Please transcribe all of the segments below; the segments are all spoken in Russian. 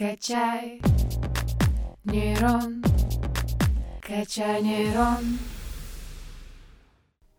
Качай нейрон, качай нейрон.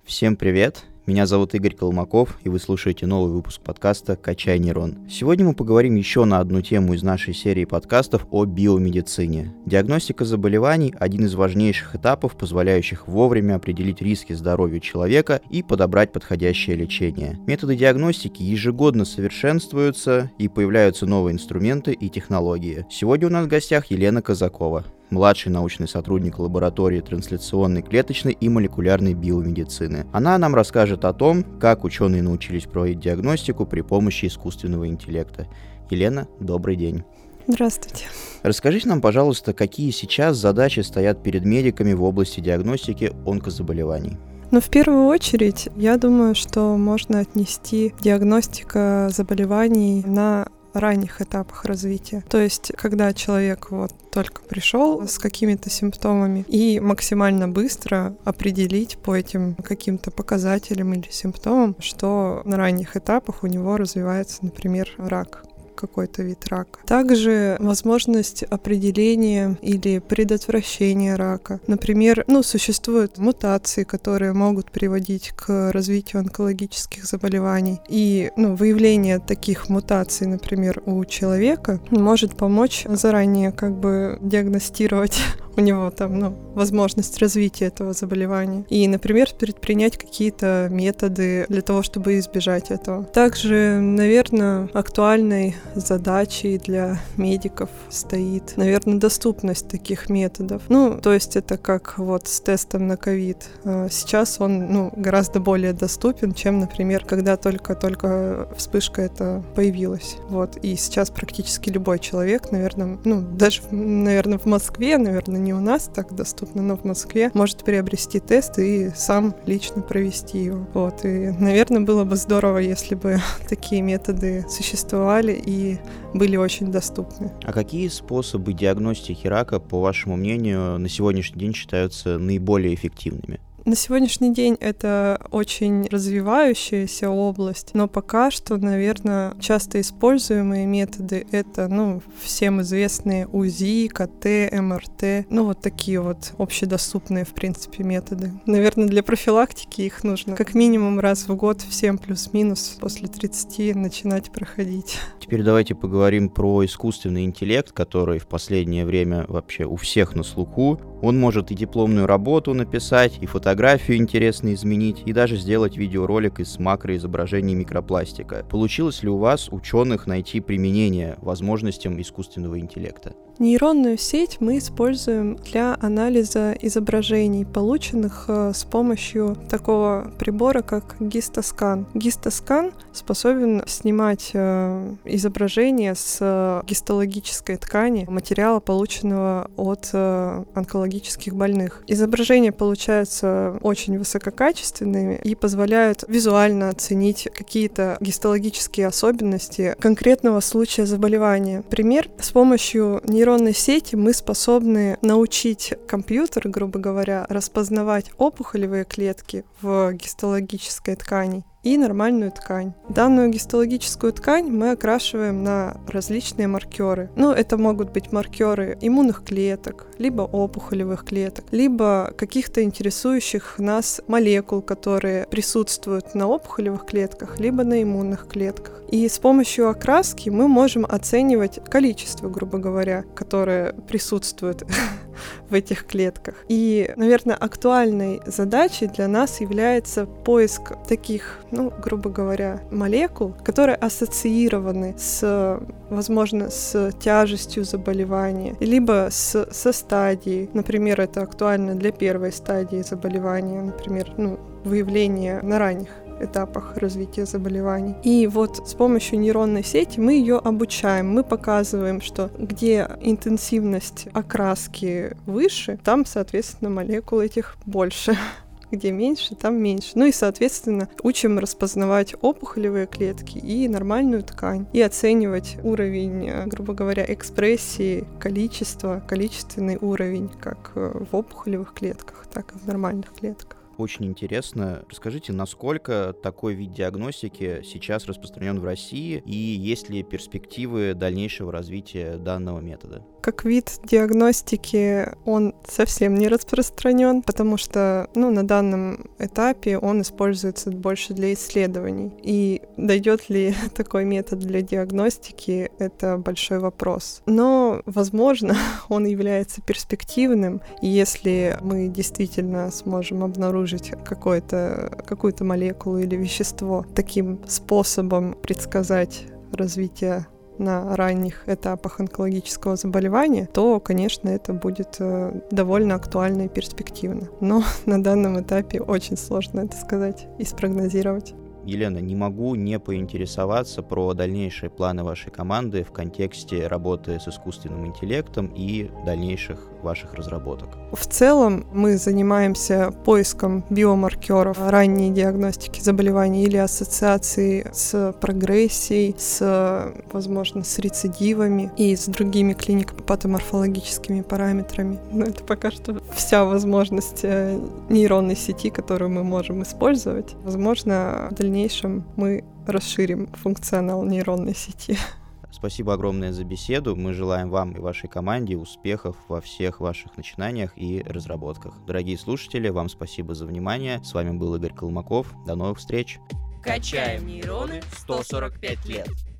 Всем привет! Меня зовут Игорь Колмаков, и вы слушаете новый выпуск подкаста «Качай нейрон». Сегодня мы поговорим еще на одну тему из нашей серии подкастов о биомедицине. Диагностика заболеваний – один из важнейших этапов, позволяющих вовремя определить риски здоровью человека и подобрать подходящее лечение. Методы диагностики ежегодно совершенствуются, и появляются новые инструменты и технологии. Сегодня у нас в гостях Елена Казакова, младший научный сотрудник лаборатории трансляционной клеточной и молекулярной биомедицины. Она нам расскажет о том, как ученые научились проводить диагностику при помощи искусственного интеллекта. Елена, добрый день. Здравствуйте. Расскажите нам, пожалуйста, какие сейчас задачи стоят перед медиками в области диагностики онкозаболеваний? Ну, в первую очередь, я думаю, что можно отнести диагностика заболеваний на ранних этапах развития. То есть, когда человек вот только пришел с какими-то симптомами и максимально быстро определить по этим каким-то показателям или симптомам, что на ранних этапах у него развивается, например, рак какой-то вид рака. Также возможность определения или предотвращения рака. Например, ну, существуют мутации, которые могут приводить к развитию онкологических заболеваний. И ну, выявление таких мутаций, например, у человека может помочь заранее как бы диагностировать у него там, ну, возможность развития этого заболевания. И, например, предпринять какие-то методы для того, чтобы избежать этого. Также, наверное, актуальной задачей для медиков стоит, наверное, доступность таких методов. Ну, то есть это как вот с тестом на ковид. А сейчас он, ну, гораздо более доступен, чем, например, когда только-только вспышка это появилась. Вот. И сейчас практически любой человек, наверное, ну, даже, наверное, в Москве, наверное, не у нас так доступно, но в Москве может приобрести тест и сам лично провести его. Вот. И, наверное, было бы здорово, если бы такие методы существовали и были очень доступны. А какие способы диагностики рака, по вашему мнению, на сегодняшний день считаются наиболее эффективными? На сегодняшний день это очень развивающаяся область, но пока что, наверное, часто используемые методы — это, ну, всем известные УЗИ, КТ, МРТ, ну, вот такие вот общедоступные, в принципе, методы. Наверное, для профилактики их нужно как минимум раз в год всем плюс-минус после 30 начинать проходить. Теперь давайте поговорим про искусственный интеллект, который в последнее время вообще у всех на слуху. Он может и дипломную работу написать, и фотографию интересно изменить, и даже сделать видеоролик из макроизображений микропластика. Получилось ли у вас, ученых, найти применение возможностям искусственного интеллекта? Нейронную сеть мы используем для анализа изображений, полученных э, с помощью такого прибора, как гистоскан. Гистоскан способен снимать э, изображение с э, гистологической ткани материала, полученного от онкологических больных. Изображения получаются очень высококачественными и позволяют визуально оценить какие-то гистологические особенности конкретного случая заболевания. Пример с помощью нейронной нейронной сети мы способны научить компьютер, грубо говоря, распознавать опухолевые клетки в гистологической ткани и нормальную ткань. Данную гистологическую ткань мы окрашиваем на различные маркеры. Ну, это могут быть маркеры иммунных клеток, либо опухолевых клеток, либо каких-то интересующих нас молекул, которые присутствуют на опухолевых клетках, либо на иммунных клетках. И с помощью окраски мы можем оценивать количество, грубо говоря, которое присутствует в этих клетках. И, наверное, актуальной задачей для нас является поиск таких, ну, грубо говоря, молекул, которые ассоциированы с, возможно, с тяжестью заболевания, либо с, со стадией. Например, это актуально для первой стадии заболевания, например, ну, выявление на ранних этапах развития заболеваний. И вот с помощью нейронной сети мы ее обучаем, мы показываем, что где интенсивность окраски выше, там, соответственно, молекул этих больше где меньше, там меньше. Ну и, соответственно, учим распознавать опухолевые клетки и нормальную ткань, и оценивать уровень, э, грубо говоря, экспрессии, количество, количественный уровень, как э, в опухолевых клетках, так и в нормальных клетках. Очень интересно. Расскажите, насколько такой вид диагностики сейчас распространен в России и есть ли перспективы дальнейшего развития данного метода? Как вид диагностики он совсем не распространен, потому что ну, на данном этапе он используется больше для исследований. И дойдет ли такой метод для диагностики, это большой вопрос. Но, возможно, он является перспективным, если мы действительно сможем обнаружить какую-то молекулу или вещество таким способом предсказать развитие на ранних этапах онкологического заболевания, то, конечно, это будет э, довольно актуально и перспективно. Но на данном этапе очень сложно это сказать и спрогнозировать. Елена, не могу не поинтересоваться про дальнейшие планы вашей команды в контексте работы с искусственным интеллектом и дальнейших ваших разработок. В целом мы занимаемся поиском биомаркеров ранней диагностики заболеваний или ассоциации с прогрессией, с, возможно, с рецидивами и с другими клинико-патоморфологическими параметрами. Но это пока что вся возможность э, нейронной сети, которую мы можем использовать. Возможно, в дальнейшем мы расширим функционал нейронной сети. Спасибо огромное за беседу. Мы желаем вам и вашей команде успехов во всех ваших начинаниях и разработках. Дорогие слушатели, вам спасибо за внимание. С вами был Игорь Колмаков. До новых встреч. Качаем нейроны 145 лет.